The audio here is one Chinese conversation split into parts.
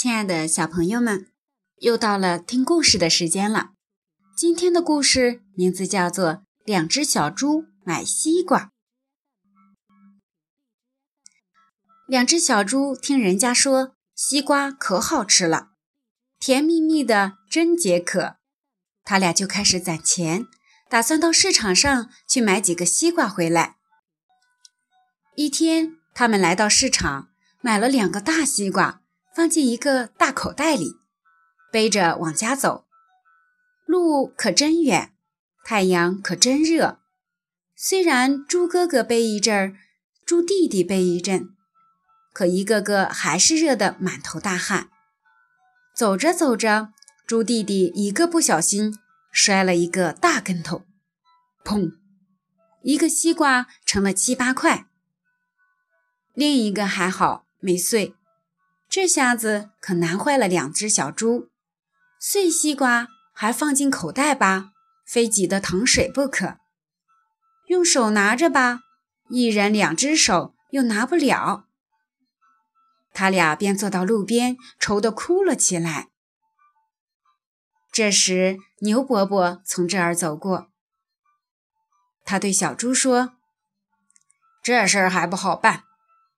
亲爱的小朋友们，又到了听故事的时间了。今天的故事名字叫做《两只小猪买西瓜》。两只小猪听人家说西瓜可好吃了，甜蜜蜜的，真解渴。他俩就开始攒钱，打算到市场上去买几个西瓜回来。一天，他们来到市场，买了两个大西瓜。放进一个大口袋里，背着往家走。路可真远，太阳可真热。虽然猪哥哥背一阵儿，猪弟弟背一阵，可一个个还是热得满头大汗。走着走着，猪弟弟一个不小心摔了一个大跟头，砰！一个西瓜成了七八块，另一个还好没碎。这下子可难坏了两只小猪，碎西瓜还放进口袋吧，非挤得淌水不可；用手拿着吧，一人两只手又拿不了。他俩便坐到路边，愁得哭了起来。这时，牛伯伯从这儿走过，他对小猪说：“这事儿还不好办，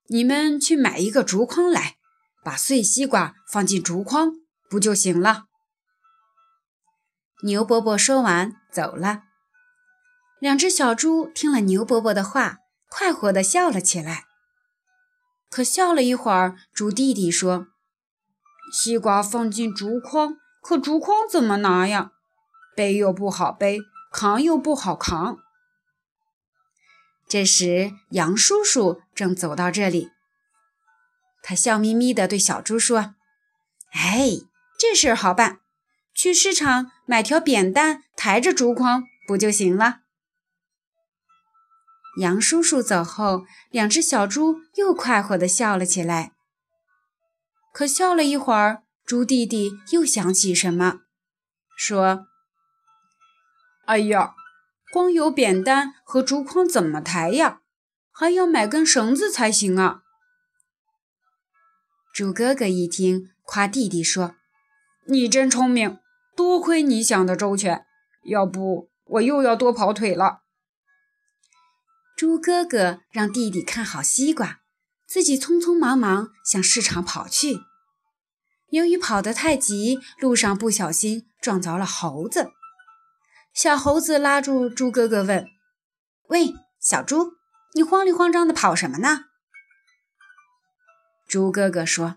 你们去买一个竹筐来。”把碎西瓜放进竹筐，不就行了？牛伯伯说完走了。两只小猪听了牛伯伯的话，快活地笑了起来。可笑了一会儿，猪弟弟说：“西瓜放进竹筐，可竹筐怎么拿呀？背又不好背，扛又不好扛。”这时，杨叔叔正走到这里。他笑眯眯地对小猪说：“哎，这事儿好办，去市场买条扁担，抬着竹筐不就行了？”杨叔叔走后，两只小猪又快活地笑了起来。可笑了一会儿，猪弟弟又想起什么，说：“哎呀，光有扁担和竹筐怎么抬呀？还要买根绳子才行啊！”猪哥哥一听，夸弟弟说：“你真聪明，多亏你想得周全，要不我又要多跑腿了。”猪哥哥让弟弟看好西瓜，自己匆匆忙忙向市场跑去。由于跑得太急，路上不小心撞着了猴子。小猴子拉住猪哥哥问：“喂，小猪，你慌里慌张的跑什么呢？”猪哥哥说：“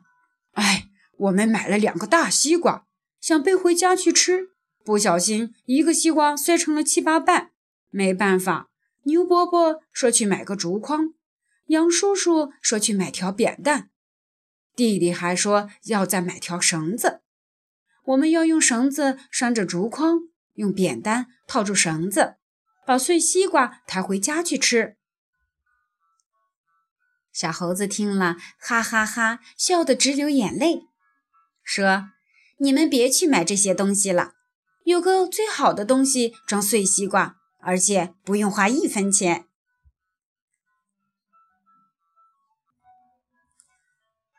哎，我们买了两个大西瓜，想背回家去吃，不小心一个西瓜摔成了七八瓣。没办法，牛伯伯说去买个竹筐，杨叔叔说去买条扁担，弟弟还说要再买条绳子。我们要用绳子拴着竹筐，用扁担套住绳子，把碎西瓜抬回家去吃。”小猴子听了，哈哈哈，笑得直流眼泪，说：“你们别去买这些东西了，有个最好的东西装碎西瓜，而且不用花一分钱。”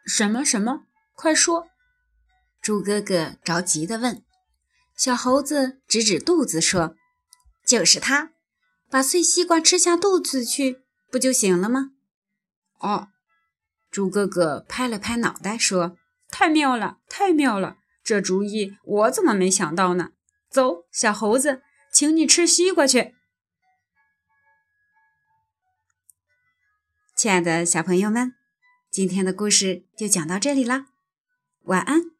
什么什么？快说！猪哥哥着急地问。小猴子指指肚子说：“就是它，把碎西瓜吃下肚子去，不就行了吗？”哦，猪哥哥拍了拍脑袋说：“太妙了，太妙了！这主意我怎么没想到呢？”走，小猴子，请你吃西瓜去。亲爱的小朋友们，今天的故事就讲到这里啦，晚安。